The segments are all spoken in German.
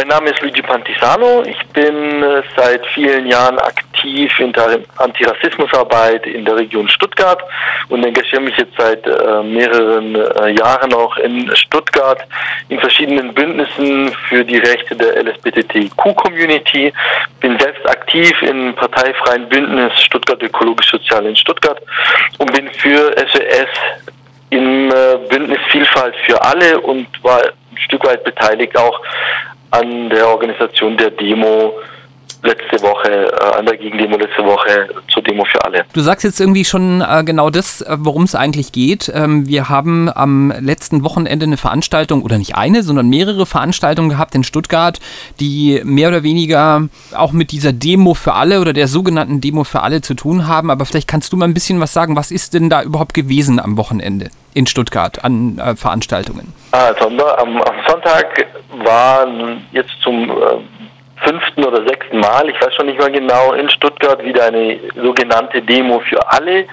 Mein Name ist Luigi Pantisano. Ich bin äh, seit vielen Jahren aktiv in der Antirassismusarbeit in der Region Stuttgart und engagiere mich jetzt seit äh, mehreren äh, Jahren auch in Stuttgart in verschiedenen Bündnissen für die Rechte der LSBTQ-Community. Bin selbst aktiv im parteifreien Bündnis Stuttgart Ökologisch Sozial in Stuttgart und bin für SES im Bündnis Vielfalt für alle und war ein Stück weit beteiligt auch an der Organisation der Demo letzte Woche, äh, an der Gegendemo letzte Woche zur Demo für alle. Du sagst jetzt irgendwie schon äh, genau das, äh, worum es eigentlich geht. Ähm, wir haben am letzten Wochenende eine Veranstaltung, oder nicht eine, sondern mehrere Veranstaltungen gehabt in Stuttgart, die mehr oder weniger auch mit dieser Demo für alle oder der sogenannten Demo für alle zu tun haben. Aber vielleicht kannst du mal ein bisschen was sagen, was ist denn da überhaupt gewesen am Wochenende in Stuttgart an äh, Veranstaltungen? Also am, am Sonntag waren jetzt zum äh, fünften oder sechsten Mal, ich weiß schon nicht mehr genau, in Stuttgart wieder eine sogenannte Demo für alle,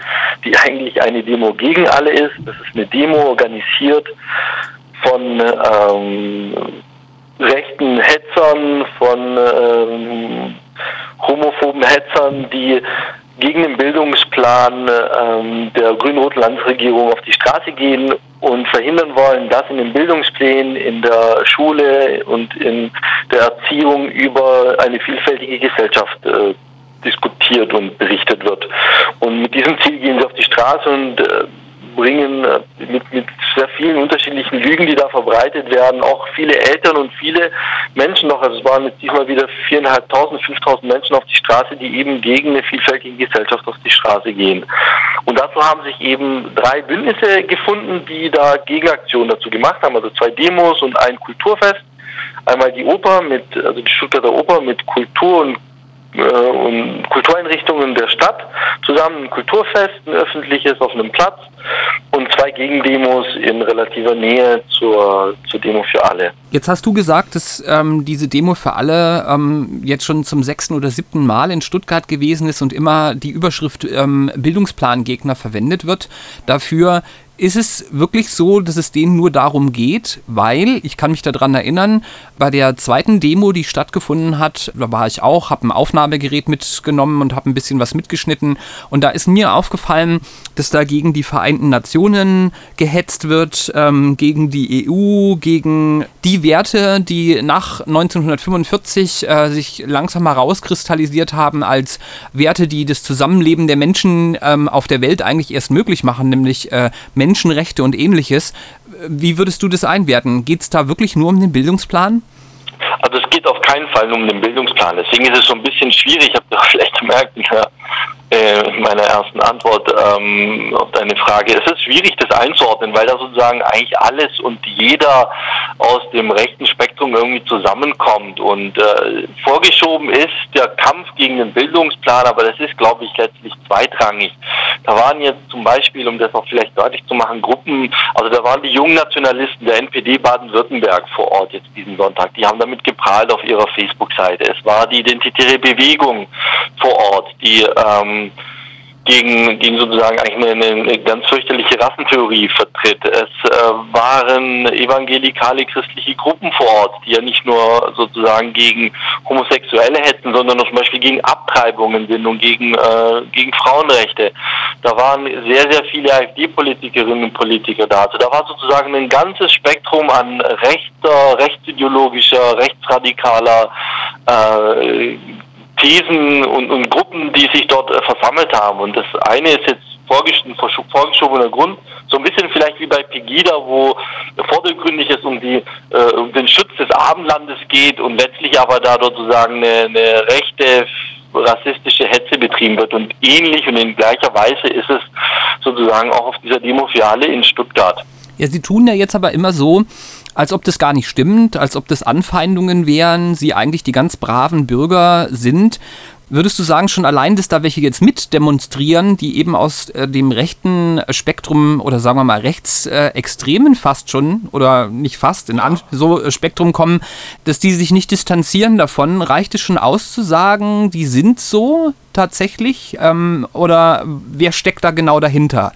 die eigentlich eine Demo gegen alle ist. Das ist eine Demo organisiert von ähm, rechten Hetzern, von ähm, homophoben Hetzern, die gegen den Bildungsplan ähm, der grün-roten Landesregierung auf die Straße gehen und verhindern wollen, dass in den Bildungsplänen in der Schule und in der Erziehung über eine vielfältige Gesellschaft äh, diskutiert und berichtet wird. Und mit diesem Ziel gehen sie auf die Straße und äh, bringen äh, mit, mit sehr vielen unterschiedlichen Lügen, die da verbreitet werden, auch viele Eltern und viele Menschen noch, also es waren jetzt diesmal wieder viereinhalbtausend, fünftausend Menschen auf die Straße, die eben gegen eine vielfältige Gesellschaft auf die Straße gehen. Und dazu haben sich eben drei Bündnisse gefunden, die da Gegenaktionen dazu gemacht haben, also zwei Demos und ein Kulturfest. Einmal die Oper mit, also die Stuttgarter Oper mit Kultur und und Kultureinrichtungen der Stadt zusammen ein Kulturfest, ein öffentliches auf einem Platz und zwei Gegendemos in relativer Nähe zur, zur Demo für alle. Jetzt hast du gesagt, dass ähm, diese Demo für alle ähm, jetzt schon zum sechsten oder siebten Mal in Stuttgart gewesen ist und immer die Überschrift ähm, Bildungsplangegner verwendet wird. Dafür ist es wirklich so, dass es denen nur darum geht, weil, ich kann mich daran erinnern, bei der zweiten Demo, die stattgefunden hat, da war ich auch, habe ein Aufnahmegerät mitgenommen und habe ein bisschen was mitgeschnitten. Und da ist mir aufgefallen, dass da gegen die Vereinten Nationen gehetzt wird, ähm, gegen die EU, gegen die Werte, die nach 1945 äh, sich langsam herauskristallisiert haben als Werte, die das Zusammenleben der Menschen ähm, auf der Welt eigentlich erst möglich machen, nämlich äh, Menschenrechte und ähnliches. Wie würdest du das einwerten? Geht es da wirklich nur um den Bildungsplan? Also es geht auf keinen Fall nur um den Bildungsplan. Deswegen ist es so ein bisschen schwierig. Habe das vielleicht gemerkt in, der, äh, in meiner ersten Antwort ähm, auf deine Frage. Es ist schwierig, das einzuordnen, weil da sozusagen eigentlich alles und jeder aus dem rechten Spektrum irgendwie zusammenkommt. Und äh, vorgeschoben ist der Kampf gegen den Bildungsplan, aber das ist, glaube ich, letztlich zweitrangig. Da waren jetzt zum Beispiel, um das auch vielleicht deutlich zu machen, Gruppen, also da waren die jungen Nationalisten der NPD Baden-Württemberg vor Ort jetzt diesen Sonntag. Die haben damit geprahlt auf ihrer Facebook-Seite. Es war die Identitäre Bewegung vor Ort, die ähm, gegen, gegen sozusagen eigentlich eine, eine ganz fürchterliche Rassentheorie vertritt. Es äh, waren evangelikale christliche Gruppen vor Ort, die ja nicht nur sozusagen gegen Homosexuelle hätten, sondern zum Beispiel gegen Abtreibungen sind und gegen, äh, gegen Frauenrechte. Da waren sehr, sehr viele AfD-Politikerinnen und Politiker da. Also da war sozusagen ein ganzes Spektrum an rechter, rechtsideologischer, rechtsradikaler äh, Thesen und, und Gruppen, die sich dort äh, versammelt haben. Und das eine ist jetzt vorgeschobener Grund, so ein bisschen vielleicht wie bei Pegida, wo vordergründig es um, die, äh, um den Schutz des Abendlandes geht und letztlich aber da sozusagen eine, eine rechte rassistische Hetze betrieben wird. Und ähnlich und in gleicher Weise ist es sozusagen auch auf dieser Demo für alle in Stuttgart. Ja, sie tun ja jetzt aber immer so, als ob das gar nicht stimmt, als ob das Anfeindungen wären, sie eigentlich die ganz braven Bürger sind. Würdest du sagen, schon allein, dass da welche jetzt mit demonstrieren, die eben aus äh, dem rechten Spektrum oder sagen wir mal rechtsextremen äh, fast schon oder nicht fast in An so äh, Spektrum kommen, dass die sich nicht distanzieren davon, reicht es schon aus zu sagen, die sind so tatsächlich ähm, oder wer steckt da genau dahinter?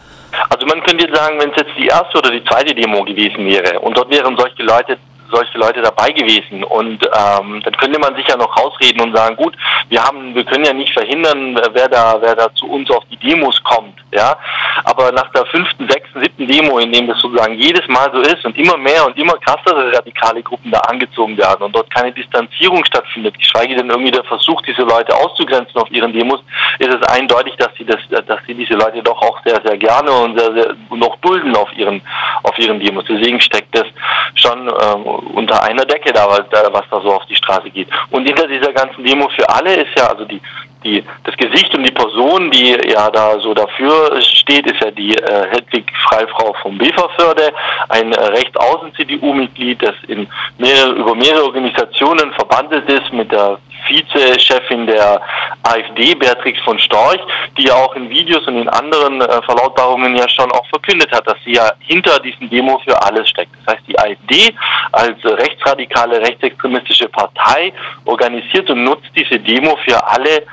Also man könnte jetzt sagen, wenn es jetzt die erste oder die zweite Demo gewesen wäre und dort wären solche Leute solche Leute dabei gewesen. Und ähm, dann könnte man sich ja noch rausreden und sagen, gut, wir haben, wir können ja nicht verhindern, wer da, wer da zu uns auf die Demos kommt, ja. Aber nach der fünften, sechsten, siebten Demo, in dem das sozusagen jedes Mal so ist und immer mehr und immer krassere radikale Gruppen da angezogen werden und dort keine Distanzierung stattfindet, geschweige denn irgendwie der Versuch, diese Leute auszugrenzen auf ihren Demos, ist es eindeutig, dass sie das, dass sie diese Leute doch auch sehr, sehr gerne und sehr, sehr noch dulden auf ihren, auf ihren Demos. Deswegen steckt das schon ähm, unter einer Decke da, was da so auf die Straße geht. Und hinter dieser ganzen Demo für alle ist ja, also die, die, das Gesicht und die Person, die ja da so dafür steht, ist ja die äh, Hedwig Freifrau vom Beverförde, ein äh, Rechtsaußen-CDU-Mitglied, das in mehrere, über mehrere Organisationen verbandelt ist mit der Vizechefin der AfD, Beatrix von Storch, die ja auch in Videos und in anderen äh, Verlautbarungen ja schon auch verkündet hat, dass sie ja hinter diesem Demo für alles steckt. Das heißt, die AfD als rechtsradikale, rechtsextremistische Partei organisiert und nutzt diese Demo für alle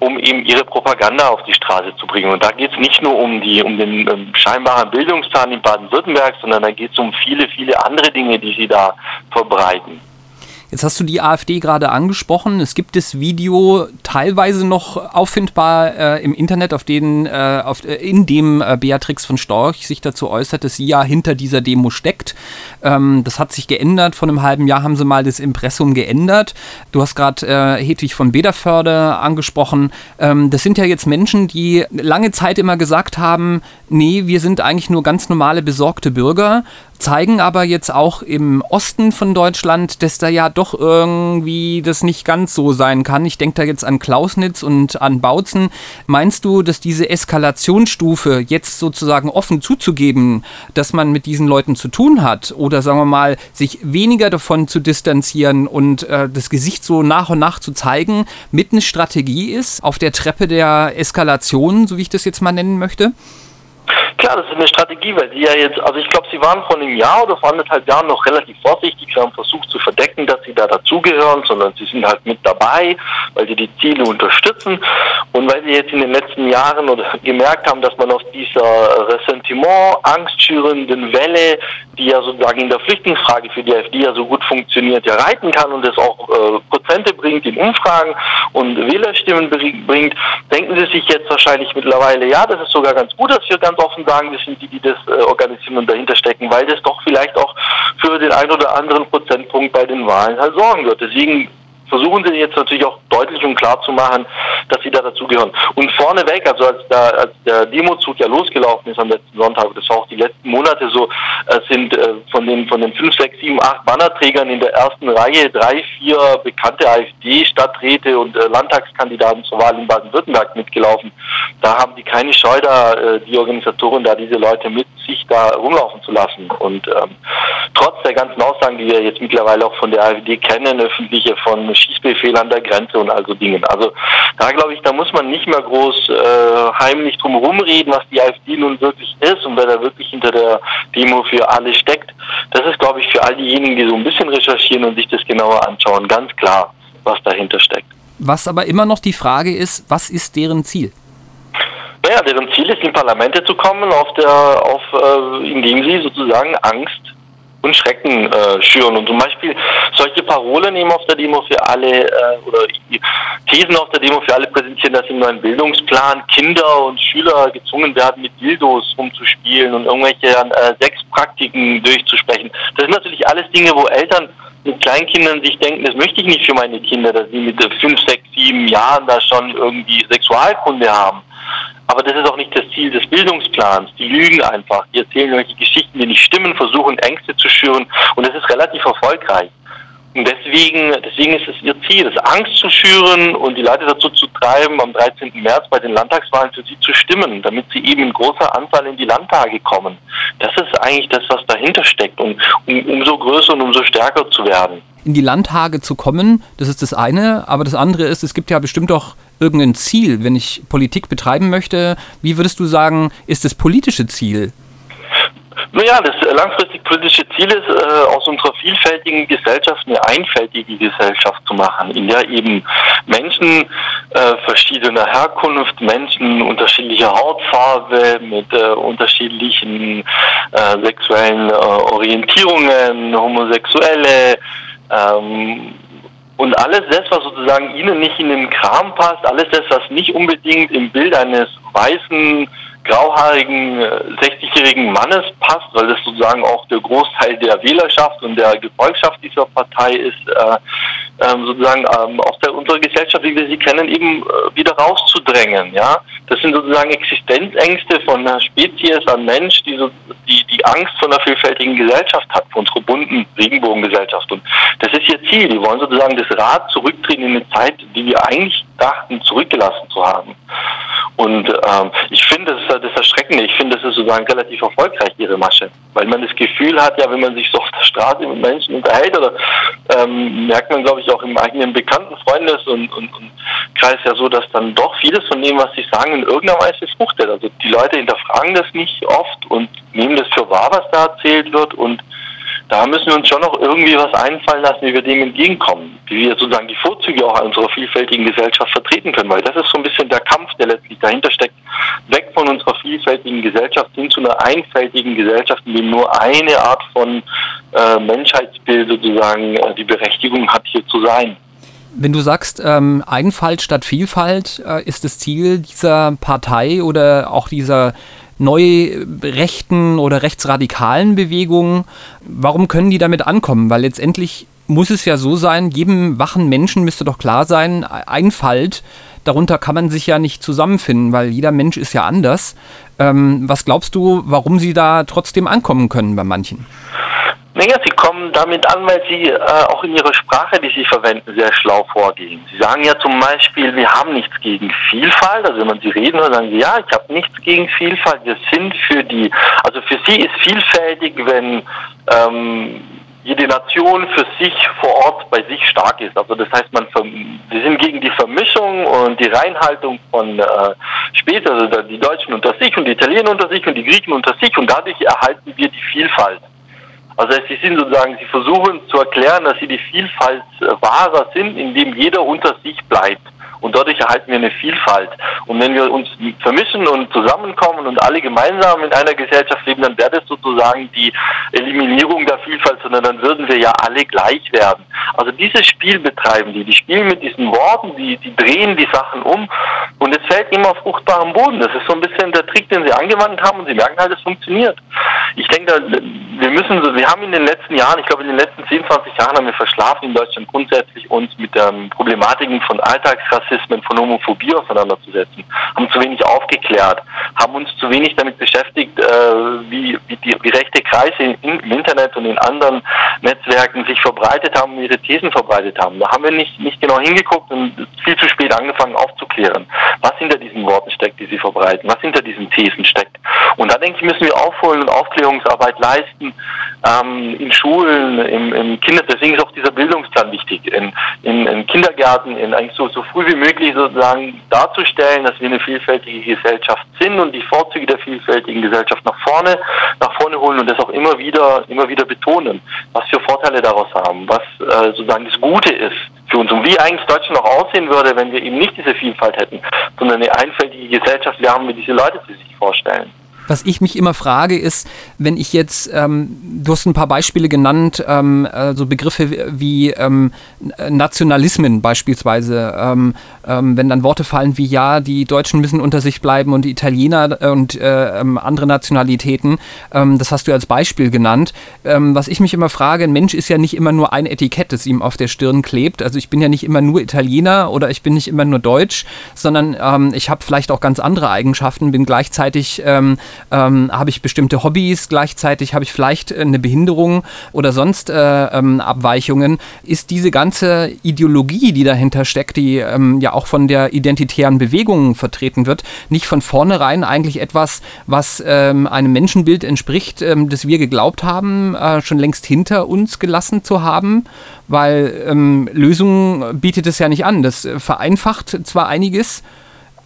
um eben ihre Propaganda auf die Straße zu bringen. Und da geht es nicht nur um die, um den ähm, scheinbaren Bildungsplan in Baden-Württemberg, sondern da geht es um viele, viele andere Dinge, die sie da verbreiten. Jetzt hast du die AfD gerade angesprochen. Es gibt das Video teilweise noch auffindbar äh, im Internet, auf denen, äh, auf, äh, in dem äh, Beatrix von Storch sich dazu äußert, dass sie ja hinter dieser Demo steckt. Ähm, das hat sich geändert. Vor einem halben Jahr haben sie mal das Impressum geändert. Du hast gerade äh, Hedwig von Bederförde angesprochen. Ähm, das sind ja jetzt Menschen, die lange Zeit immer gesagt haben, nee, wir sind eigentlich nur ganz normale besorgte Bürger zeigen aber jetzt auch im Osten von Deutschland, dass da ja doch irgendwie das nicht ganz so sein kann. Ich denke da jetzt an Klausnitz und an Bautzen. Meinst du, dass diese Eskalationsstufe jetzt sozusagen offen zuzugeben, dass man mit diesen Leuten zu tun hat oder sagen wir mal, sich weniger davon zu distanzieren und äh, das Gesicht so nach und nach zu zeigen, mit eine Strategie ist auf der Treppe der Eskalation, so wie ich das jetzt mal nennen möchte? Klar, das ist eine Strategie, weil sie ja jetzt, also ich glaube, sie waren vor einem Jahr oder vor anderthalb Jahren noch relativ vorsichtig. Sie haben versucht zu verdecken, dass sie da dazugehören, sondern sie sind halt mit dabei, weil sie die Ziele unterstützen. Und weil sie jetzt in den letzten Jahren oder gemerkt haben, dass man auf dieser Ressentiment, angstschürenden Welle, die ja sozusagen in der Flüchtlingsfrage für die AfD ja so gut funktioniert, ja reiten kann und es auch äh, Prozente bringt in Umfragen und Wählerstimmen bringt, denken sie sich jetzt wahrscheinlich mittlerweile, ja, das ist sogar ganz gut, dass wir ganz offen sagen, sind die, die das äh, organisieren und dahinter stecken, weil das doch vielleicht auch für den einen oder anderen Prozentpunkt bei den Wahlen halt sorgen wird. Deswegen versuchen sie jetzt natürlich auch deutlich und klar zu machen, dass sie da dazugehören. Und vorneweg, also als der, als der Demozug ja losgelaufen ist am letzten Sonntag, das war auch die letzten Monate so, äh, sind äh, von den von den fünf, sechs, sieben, acht Bannerträgern in der ersten Reihe drei, vier bekannte AfD-Stadträte und äh, Landtagskandidaten zur Wahl in Baden-Württemberg mitgelaufen. Da haben die keine Scheu da, die Organisatoren da diese Leute mit sich da rumlaufen zu lassen. Und ähm, trotz der ganzen Aussagen, die wir jetzt mittlerweile auch von der AfD kennen, öffentliche von Schießbefehl an der Grenze und also Dingen. Also da glaube ich, da muss man nicht mehr groß äh, heimlich drum rumreden, was die AfD nun wirklich ist und wer da wirklich hinter der Demo für alle steckt. Das ist, glaube ich, für all diejenigen, die so ein bisschen recherchieren und sich das genauer anschauen, ganz klar, was dahinter steckt. Was aber immer noch die Frage ist, was ist deren Ziel? Naja, deren Ziel ist, in Parlamente zu kommen, auf der, auf, äh, indem sie sozusagen Angst und Schrecken äh, schüren. Und zum Beispiel solche Parolen eben auf der Demo für alle äh, oder Thesen auf der Demo für alle präsentieren, dass im neuen Bildungsplan Kinder und Schüler gezwungen werden, mit Dildos rumzuspielen und irgendwelche äh, Sexpraktiken durchzusprechen. Das sind natürlich alles Dinge, wo Eltern mit Kleinkindern sich denken, das möchte ich nicht für meine Kinder, dass sie mit fünf, sechs, sieben Jahren da schon irgendwie Sexualkunde haben. Aber das ist auch nicht das Ziel des Bildungsplans. Die lügen einfach. Die erzählen irgendwelche Geschichten, die nicht stimmen, versuchen Ängste zu schüren. Und das ist relativ erfolgreich. Und deswegen, deswegen ist es ihr Ziel, das Angst zu schüren und die Leute dazu zu treiben, am 13. März bei den Landtagswahlen für sie zu stimmen, damit sie eben in großer Anzahl in die Landtage kommen. Das ist eigentlich das, was dahinter steckt, um, um umso größer und umso stärker zu werden. In die Landtage zu kommen, das ist das eine, aber das andere ist, es gibt ja bestimmt auch irgendein Ziel, wenn ich Politik betreiben möchte. Wie würdest du sagen, ist das politische Ziel? Naja, das langfristig politische Ziel ist, äh, aus unserer vielfältigen Gesellschaft eine einfältige Gesellschaft zu machen, in der eben Menschen äh, verschiedener Herkunft, Menschen unterschiedlicher Hautfarbe, mit äh, unterschiedlichen äh, sexuellen äh, Orientierungen, Homosexuelle ähm, und alles das, was sozusagen ihnen nicht in den Kram passt, alles das, was nicht unbedingt im Bild eines weißen grauhaarigen 60-jährigen äh, Mannes passt, weil das sozusagen auch der Großteil der Wählerschaft und der Gefolgschaft dieser Partei ist, äh, ähm, sozusagen ähm, aus der unserer Gesellschaft, wie wir sie kennen, eben äh, wieder rauszudrängen. Ja, das sind sozusagen Existenzängste von einer Spezies an Mensch, die, so, die die Angst vor einer vielfältigen Gesellschaft hat, vor unserer bunten Regenbogengesellschaft. Und das ist ihr Ziel. Die wollen sozusagen das Rad zurückdrehen in eine Zeit, die wir eigentlich dachten, zurückgelassen zu haben. Und ähm, ich finde, das ist das Erschreckende. Ich finde, das ist sozusagen relativ erfolgreich, ihre Masche. Weil man das Gefühl hat, ja, wenn man sich so auf der Straße mit Menschen unterhält, oder ähm, merkt man, glaube ich, auch im eigenen Bekannten, Freundes- und, und, und Kreis ja so, dass dann doch vieles von dem, was sie sagen, in irgendeiner Weise fruchtet. Also die Leute hinterfragen das nicht oft und nehmen das für wahr, was da erzählt wird und da müssen wir uns schon noch irgendwie was einfallen lassen, wie wir dem entgegenkommen, wie wir sozusagen die Vorzüge auch unserer vielfältigen Gesellschaft vertreten können, weil das ist so ein bisschen der Kampf, der letztlich dahinter steckt, weg von unserer vielfältigen Gesellschaft hin zu einer einfältigen Gesellschaft, in dem nur eine Art von äh, Menschheitsbild sozusagen äh, die Berechtigung hat, hier zu sein. Wenn du sagst, ähm, Einfalt statt Vielfalt äh, ist das Ziel dieser Partei oder auch dieser neu rechten oder rechtsradikalen Bewegungen, warum können die damit ankommen? Weil letztendlich muss es ja so sein, jedem wachen Menschen müsste doch klar sein, Einfalt, darunter kann man sich ja nicht zusammenfinden, weil jeder Mensch ist ja anders. Ähm, was glaubst du, warum sie da trotzdem ankommen können bei manchen? Naja, sie kommen damit an, weil sie äh, auch in ihrer Sprache, die sie verwenden, sehr schlau vorgehen. Sie sagen ja zum Beispiel, wir haben nichts gegen Vielfalt. Also wenn man sie reden hört, sagen sie, ja, ich habe nichts gegen Vielfalt. Wir sind für die, also für sie ist vielfältig, wenn ähm, jede Nation für sich vor Ort bei sich stark ist. Also das heißt, man wir sind gegen die Vermischung und die Reinhaltung von äh, später, also die Deutschen unter sich und die Italiener unter sich und die Griechen unter sich und dadurch erhalten wir die Vielfalt. Also sie sind sozusagen, sie versuchen zu erklären, dass sie die Vielfalt wahrer sind, indem jeder unter sich bleibt. Und dadurch erhalten wir eine Vielfalt. Und wenn wir uns vermischen und zusammenkommen und alle gemeinsam in einer Gesellschaft leben, dann wäre das sozusagen die Eliminierung der Vielfalt, sondern dann würden wir ja alle gleich werden. Also dieses Spiel betreiben die. Die spielen mit diesen Worten, die, die drehen die Sachen um und es fällt immer auf fruchtbaren Boden. Das ist so ein bisschen der Trick, den sie angewandt haben und sie merken halt, es funktioniert. Ich denke, wir müssen so, wir haben in den letzten Jahren, ich glaube in den letzten 10, 20 Jahren haben wir verschlafen in Deutschland grundsätzlich uns mit den Problematiken von Alltagsrassismen, von Homophobie auseinanderzusetzen, haben zu wenig aufgeklärt, haben uns zu wenig damit beschäftigt, äh, wie, wie, die, wie rechte Kreise im Internet und in anderen Netzwerken sich verbreitet haben, ihre Thesen verbreitet haben. Da haben wir nicht, nicht genau hingeguckt und viel zu spät angefangen aufzuklären, was hinter diesen Worten steckt, die sie verbreiten, was hinter diesen Thesen steckt. Und da denke ich, müssen wir aufholen und Aufklärungsarbeit leisten, ähm, in Schulen, im, im Kinder, deswegen ist auch dieser Bildungsplan wichtig, in, in, in Kindergärten, in eigentlich so, so früh wie möglich sozusagen darzustellen, dass wir eine vielfältige Gesellschaft sind und die Vorzüge der vielfältigen Gesellschaft nach vorne, nach vorne holen und das auch immer wieder, immer wieder betonen, was für Vorteile daraus haben, was äh, sozusagen das Gute ist für uns. Und wie eigentlich Deutschland noch aussehen würde, wenn wir eben nicht diese Vielfalt hätten, sondern eine einfältige Gesellschaft, wie haben wir diese Leute für sich vorstellen? Was ich mich immer frage, ist, wenn ich jetzt, ähm, du hast ein paar Beispiele genannt, ähm, äh, so Begriffe wie ähm, Nationalismen beispielsweise, ähm, ähm, wenn dann Worte fallen wie ja, die Deutschen müssen unter sich bleiben und die Italiener und äh, ähm, andere Nationalitäten, das hast du als Beispiel genannt. was ich mich immer frage, ein Mensch ist ja nicht immer nur ein Etikett, das ihm auf der Stirn klebt. Also ich bin ja nicht immer nur Italiener oder ich bin nicht immer nur Deutsch, sondern ich habe vielleicht auch ganz andere Eigenschaften, bin gleichzeitig ähm, habe ich bestimmte Hobbys, gleichzeitig habe ich vielleicht eine Behinderung oder sonst äh, ähm, Abweichungen, ist diese ganze Ideologie, die dahinter steckt, die ähm, ja auch von der identitären Bewegung vertreten wird, nicht von vornherein eigentlich etwas, was ähm, einem Menschenbild entspricht, ähm, das wir geglaubt haben, äh, schon längst hinter uns gelassen zu haben, weil ähm, Lösungen bietet es ja nicht an. Das vereinfacht zwar einiges,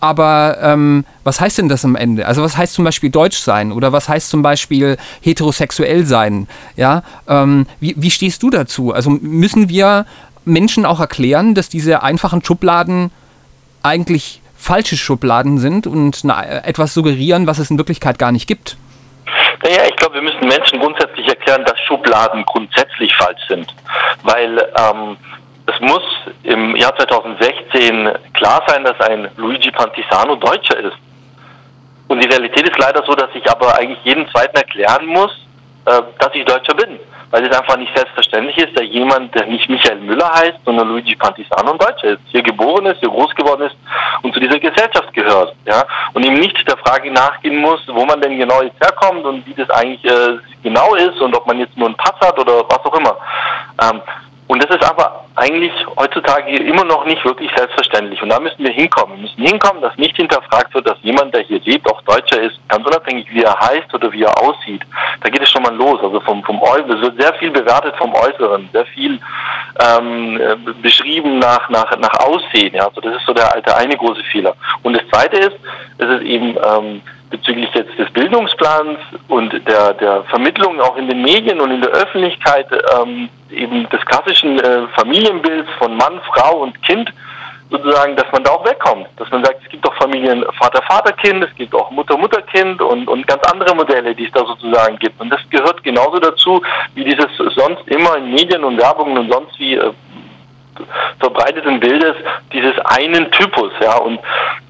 aber ähm, was heißt denn das am Ende? Also was heißt zum Beispiel Deutsch sein oder was heißt zum Beispiel heterosexuell sein? Ja, ähm, wie, wie stehst du dazu? Also müssen wir Menschen auch erklären, dass diese einfachen Schubladen eigentlich falsche Schubladen sind und etwas suggerieren, was es in Wirklichkeit gar nicht gibt? Naja, ich glaube, wir müssen Menschen grundsätzlich erklären, dass Schubladen grundsätzlich falsch sind. Weil ähm, es muss im Jahr 2016 klar sein, dass ein Luigi Pantisano Deutscher ist. Und die Realität ist leider so, dass ich aber eigentlich jeden Zweiten erklären muss, äh, dass ich Deutscher bin weil es einfach nicht selbstverständlich ist, dass jemand, der nicht Michael Müller heißt, sondern Luigi Pantisano ein Deutscher ist, hier geboren ist, hier groß geworden ist und zu dieser Gesellschaft gehört. Ja? Und ihm nicht der Frage nachgehen muss, wo man denn genau jetzt herkommt und wie das eigentlich äh, genau ist und ob man jetzt nur einen Pass hat oder was auch immer. Ähm, und das ist aber eigentlich heutzutage immer noch nicht wirklich selbstverständlich. Und da müssen wir hinkommen. Wir müssen hinkommen, dass nicht hinterfragt wird, dass jemand, der hier lebt, auch Deutscher ist, ganz unabhängig, wie er heißt oder wie er aussieht. Da geht es schon mal los. Also vom, vom Äußeren, es wird sehr viel bewertet vom Äußeren, sehr viel ähm, beschrieben nach, nach, nach Aussehen. Ja. Also das ist so der, der eine große Fehler. Und das zweite ist, es ist eben ähm, bezüglich jetzt des Bildungsplans und der, der Vermittlung auch in den Medien und in der Öffentlichkeit ähm, eben des klassischen äh, Familienbilds von Mann, Frau und Kind sozusagen, dass man da auch wegkommt. Dass man sagt, es gibt auch Familien Vater-Vater-Kind, es gibt auch Mutter-Mutter-Kind und, und ganz andere Modelle, die es da sozusagen gibt. Und das gehört genauso dazu, wie dieses sonst immer in Medien und Werbungen und sonst wie äh, verbreiteten Bildes dieses einen Typus, ja, und,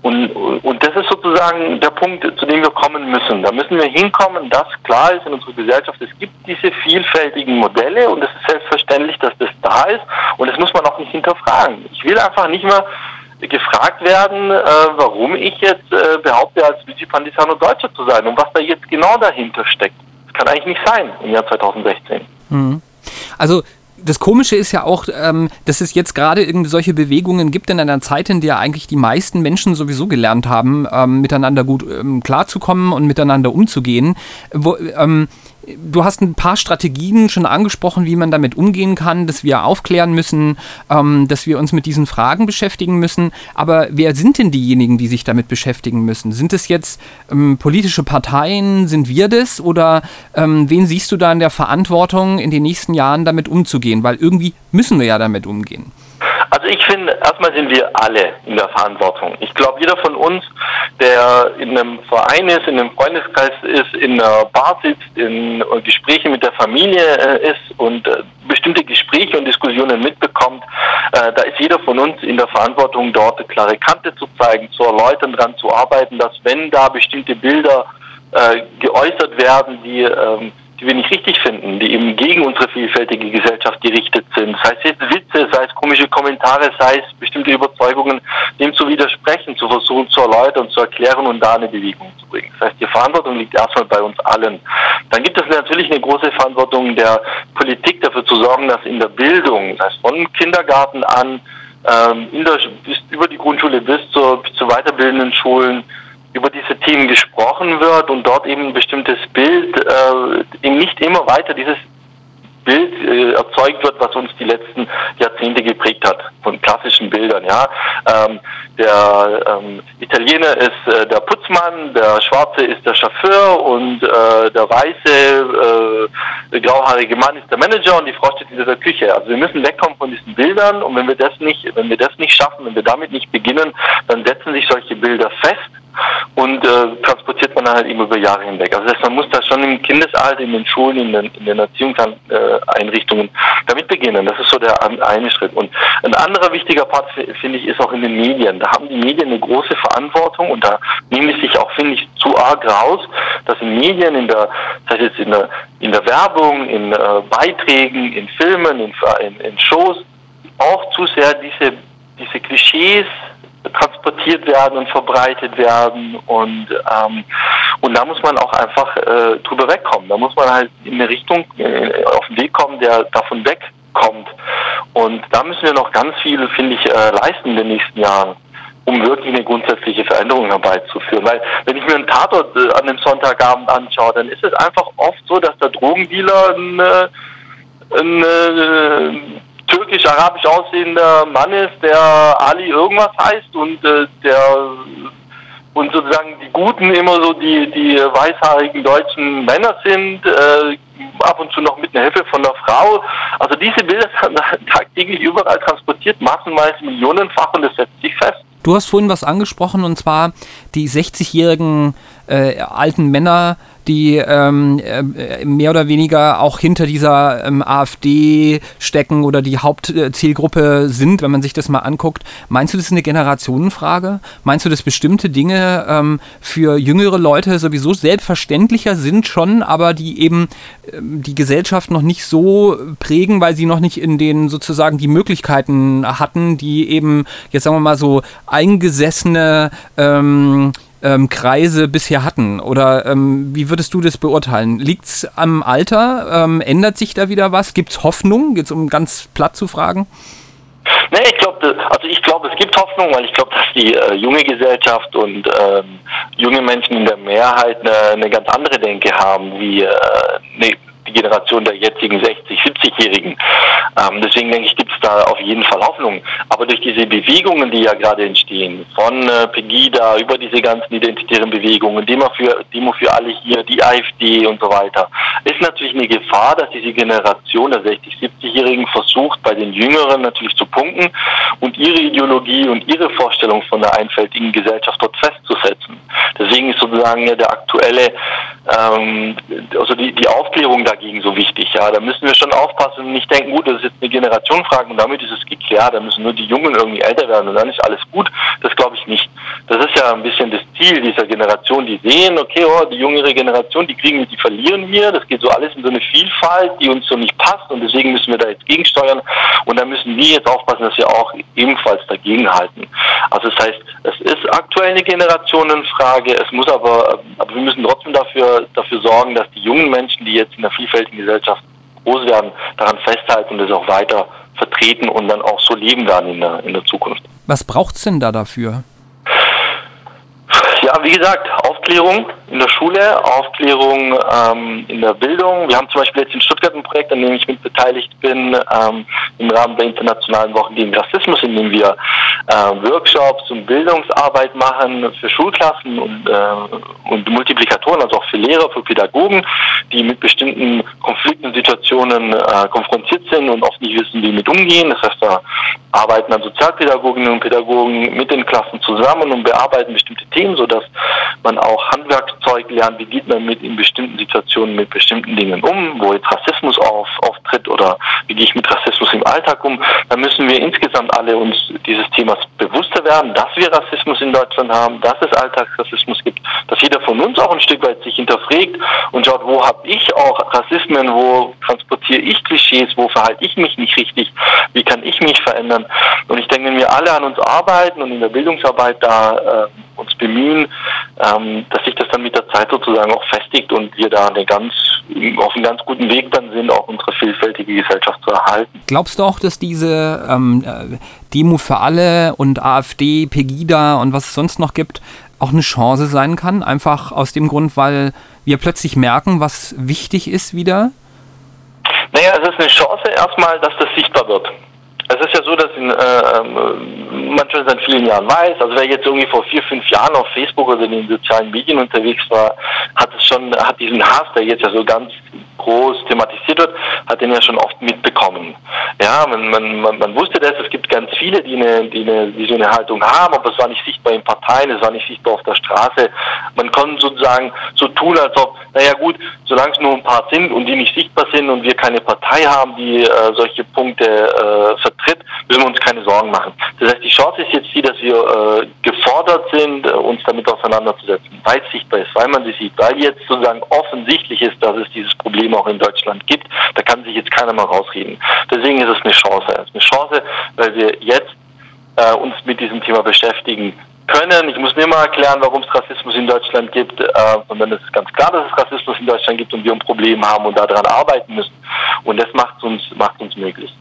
und, und das ist sozusagen der Punkt, zu dem wir kommen müssen. Da müssen wir hinkommen, dass klar ist in unserer Gesellschaft, es gibt diese vielfältigen Modelle und es ist selbstverständlich, dass das da ist und das muss man auch nicht hinterfragen. Ich will einfach nicht mehr gefragt werden, äh, warum ich jetzt äh, behaupte, als Luigi Pandisano Deutscher zu sein und was da jetzt genau dahinter steckt. Das kann eigentlich nicht sein im Jahr 2016. Mhm. Also das Komische ist ja auch, ähm, dass es jetzt gerade irgendwie solche Bewegungen gibt in einer Zeit, in der eigentlich die meisten Menschen sowieso gelernt haben, ähm, miteinander gut ähm, klarzukommen und miteinander umzugehen. Wo, ähm, Du hast ein paar Strategien schon angesprochen, wie man damit umgehen kann, dass wir aufklären müssen, ähm, dass wir uns mit diesen Fragen beschäftigen müssen. Aber wer sind denn diejenigen, die sich damit beschäftigen müssen? Sind es jetzt ähm, politische Parteien? Sind wir das? Oder ähm, wen siehst du da in der Verantwortung, in den nächsten Jahren damit umzugehen? Weil irgendwie müssen wir ja damit umgehen. Also ich finde, erstmal sind wir alle in der Verantwortung. Ich glaube, jeder von uns, der in einem Verein ist, in einem Freundeskreis ist, in einer Bar sitzt, in Gesprächen mit der Familie äh, ist und äh, bestimmte Gespräche und Diskussionen mitbekommt, äh, da ist jeder von uns in der Verantwortung, dort eine klare Kante zu zeigen, zu erläutern, daran zu arbeiten, dass wenn da bestimmte Bilder geäußert werden, die ähm, die wir nicht richtig finden, die eben gegen unsere vielfältige Gesellschaft gerichtet sind. Sei es jetzt Witze, sei es komische Kommentare, sei es bestimmte Überzeugungen, dem zu widersprechen, zu versuchen zu erläutern, zu erklären und da eine Bewegung zu bringen. Das heißt, die Verantwortung liegt erstmal bei uns allen. Dann gibt es natürlich eine große Verantwortung der Politik dafür zu sorgen, dass in der Bildung, das heißt von Kindergarten an, ähm, der, bis, über die Grundschule bis zur, bis zu weiterbildenden Schulen, über diese Themen gesprochen wird und dort eben ein bestimmtes Bild äh, eben nicht immer weiter dieses Bild äh, erzeugt wird, was uns die letzten Jahrzehnte geprägt hat, von klassischen Bildern. Ja, ähm, der ähm, Italiener ist äh, der Putzmann, der Schwarze ist der Chauffeur und äh, der weiße äh, grauhaarige Mann ist der Manager und die Frau steht in der Küche. Also wir müssen wegkommen von diesen Bildern und wenn wir das nicht, wenn wir das nicht schaffen, wenn wir damit nicht beginnen, dann setzen sich solche Bilder fest und äh, transportiert man dann halt eben über Jahre hinweg. Also das heißt, man muss da schon im Kindesalter, in den Schulen, in den, in den Erziehungseinrichtungen damit beginnen. Das ist so der eine Schritt. Und ein anderer wichtiger Part, finde ich, ist auch in den Medien. Da haben die Medien eine große Verantwortung und da nehmen sie sich auch, finde ich, zu arg raus, dass in Medien, in der, das heißt jetzt in der, in der Werbung, in äh, Beiträgen, in Filmen, in, in, in Shows auch zu sehr diese, diese Klischees transportiert werden und verbreitet werden und ähm, und da muss man auch einfach äh, drüber wegkommen. Da muss man halt in eine Richtung äh, auf den Weg kommen, der davon wegkommt. Und da müssen wir noch ganz viel, finde ich, äh, leisten in den nächsten Jahren um wirklich eine grundsätzliche Veränderung herbeizuführen. Weil wenn ich mir einen Tatort äh, an dem Sonntagabend anschaue, dann ist es einfach oft so, dass der Drogendealer ein, äh, ein, äh, türkisch-arabisch aussehender Mann ist, der Ali irgendwas heißt und äh, der und sozusagen die Guten immer so die, die weißhaarigen deutschen Männer sind, äh, ab und zu noch mit einer Hilfe von der Frau. Also diese Bilder sind tagtäglich überall transportiert, massenweise millionenfach und das setzt sich fest. Du hast vorhin was angesprochen und zwar die 60-jährigen äh, alten Männer, die ähm, äh, mehr oder weniger auch hinter dieser ähm, AfD stecken oder die Hauptzielgruppe sind, wenn man sich das mal anguckt. Meinst du, das ist eine Generationenfrage? Meinst du, dass bestimmte Dinge ähm, für jüngere Leute sowieso selbstverständlicher sind schon, aber die eben ähm, die Gesellschaft noch nicht so prägen, weil sie noch nicht in den sozusagen die Möglichkeiten hatten, die eben jetzt sagen wir mal so eingesessene ähm, ähm, Kreise bisher hatten? Oder ähm, wie würdest du das beurteilen? Liegt es am Alter? Ähm, ändert sich da wieder was? Gibt es Hoffnung? Jetzt um ganz platt zu fragen. Nee, ich glaube, also ich glaube, es gibt Hoffnung, weil ich glaube, dass die äh, junge Gesellschaft und ähm, junge Menschen in der Mehrheit eine, eine ganz andere Denke haben, wie äh, eine Generation der jetzigen 60, 70-Jährigen. Ähm, deswegen denke ich, gibt es da auf jeden Fall Hoffnung. Aber durch diese Bewegungen, die ja gerade entstehen, von äh, Pegida über diese ganzen identitären Bewegungen, Demo für, Demo für alle hier, die AfD und so weiter, ist natürlich eine Gefahr, dass diese Generation der 60, 70-Jährigen versucht, bei den Jüngeren natürlich zu punkten und ihre Ideologie und ihre Vorstellung von der einfältigen Gesellschaft dort festzusetzen. Deswegen ist sozusagen der aktuelle, ähm, also die, die Aufklärung dagegen so wichtig. Ja, da müssen wir schon aufpassen und nicht denken, gut, das ist jetzt eine Generationenfrage und damit ist es geklärt. Da müssen nur die Jungen irgendwie älter werden und dann ist alles gut. Das glaube ich nicht. Das ist ja ein bisschen das Ziel dieser Generation, die sehen, okay, oh, die jüngere Generation, die kriegen, die verlieren wir. Das geht so alles in so eine Vielfalt, die uns so nicht passt und deswegen müssen wir da jetzt gegensteuern und da müssen wir jetzt aufpassen, dass wir auch ebenfalls dagegen halten. Also das heißt, es ist aktuell eine Generationenfrage, es muss aber, aber wir müssen trotzdem dafür, dafür sorgen, dass die jungen Menschen, die jetzt in der vielfältigen Gesellschaft groß werden, daran festhalten und das auch weiter vertreten und dann auch so leben werden in der, in der Zukunft. Was braucht es denn da dafür? Ja, wie gesagt, Aufklärung in der Schule, Aufklärung ähm, in der Bildung. Wir haben zum Beispiel jetzt in Stuttgart ein Projekt, an dem ich mit beteiligt bin, ähm, im Rahmen der Internationalen Wochen gegen Rassismus, in dem wir Workshops und Bildungsarbeit machen für Schulklassen und, äh, und Multiplikatoren, also auch für Lehrer, für Pädagogen, die mit bestimmten Konflikten und Situationen äh, konfrontiert sind und oft nicht wissen, wie mit umgehen. Das heißt, da arbeiten dann Sozialpädagoginnen und Pädagogen mit den Klassen zusammen und bearbeiten bestimmte Themen, sodass man auch Handwerkszeug lernt, wie geht man mit in bestimmten Situationen mit bestimmten Dingen um, wo jetzt Rassismus auf, auftritt oder wie gehe ich mit Rassismus im Alltag um. Da müssen wir insgesamt alle uns dieses Themas bewusster werden, dass wir Rassismus in Deutschland haben, dass es Alltagsrassismus gibt, dass jeder von uns auch ein Stück weit sich hinterfragt und schaut, wo habe ich auch Rassismen, wo transportiere ich Klischees, wo verhalte ich mich nicht richtig, wie kann ich mich verändern. Und ich denke, wenn wir alle an uns arbeiten und in der Bildungsarbeit da äh, uns bemühen, ähm, dass sich das dann mit der Zeit sozusagen auch festigt und wir da eine ganz, auf einem ganz guten Weg dann sind, auch unsere vielfältige Gesellschaft zu erhalten. Glaubst du auch, dass diese ähm, äh, Demo für alle und AfD, Pegida und was es sonst noch gibt, auch eine Chance sein kann? Einfach aus dem Grund, weil wir plötzlich merken, was wichtig ist wieder? Naja, es ist eine Chance erstmal, dass das sichtbar wird. Es ist ja so, dass äh, man schon seit vielen Jahren weiß, also wer jetzt irgendwie vor vier, fünf Jahren auf Facebook oder in den sozialen Medien unterwegs war, hat es schon, hat diesen Hass, der jetzt ja so ganz groß thematisiert wird, hat den ja schon oft mitbekommen. Ja, man, man, man, man wusste das, es gibt ganz viele, die, eine, die, eine, die so eine Haltung haben, aber es war nicht sichtbar in Parteien, es war nicht sichtbar auf der Straße. Man konnte sozusagen so tun, als ob, naja gut, solange es nur ein paar sind und die nicht sichtbar sind und wir keine Partei haben, die äh, solche Punkte äh, vertritt, müssen wir uns keine Sorgen machen. Das heißt, die Chance ist jetzt die, dass wir äh, gefordert sind, äh, uns damit auseinanderzusetzen, weil es sichtbar ist, weil man sie sieht, weil jetzt sozusagen offensichtlich ist, dass es dieses Problem auch in Deutschland gibt. Da kann sich jetzt keiner mal rausreden. Deswegen ist es eine Chance. Es ist eine Chance, weil wir jetzt äh, uns mit diesem Thema beschäftigen können. Ich muss nicht mal erklären, warum es Rassismus in Deutschland gibt, äh, sondern es ist ganz klar, dass es Rassismus in Deutschland gibt und wir ein Problem haben und daran arbeiten müssen. Und das macht uns, macht uns möglich.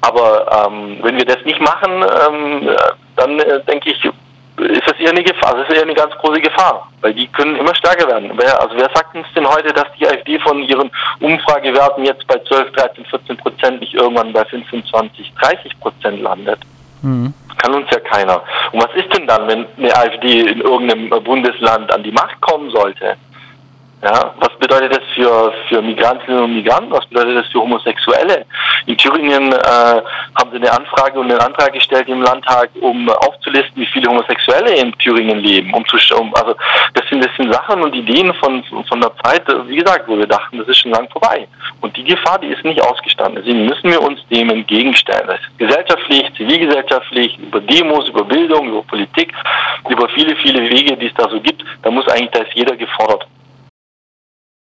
Aber ähm, wenn wir das nicht machen, ähm, dann äh, denke ich, ist das eher eine Gefahr, das ist eher eine ganz große Gefahr, weil die können immer stärker werden. Wer, also wer sagt uns denn heute, dass die AfD von ihren Umfragewerten jetzt bei 12, 13, 14 Prozent nicht irgendwann bei 25, 30 Prozent landet? Mhm. Kann uns ja keiner. Und was ist denn dann, wenn eine AfD in irgendeinem Bundesland an die Macht kommen sollte? Ja, was bedeutet das für, für Migrantinnen und Migranten? Was bedeutet das für Homosexuelle? In Thüringen äh, haben sie eine Anfrage und einen Antrag gestellt im Landtag, um aufzulisten, wie viele Homosexuelle in Thüringen leben. Um zu, um, also das sind, das sind Sachen und Ideen von, von der Zeit, wie gesagt, wo wir dachten, das ist schon lang vorbei. Und die Gefahr, die ist nicht ausgestanden. Deswegen müssen wir uns dem entgegenstellen. Das ist gesellschaftlich, zivilgesellschaftlich, über Demos, über Bildung, über Politik, über viele, viele Wege, die es da so gibt. Da muss eigentlich, da ist jeder gefordert.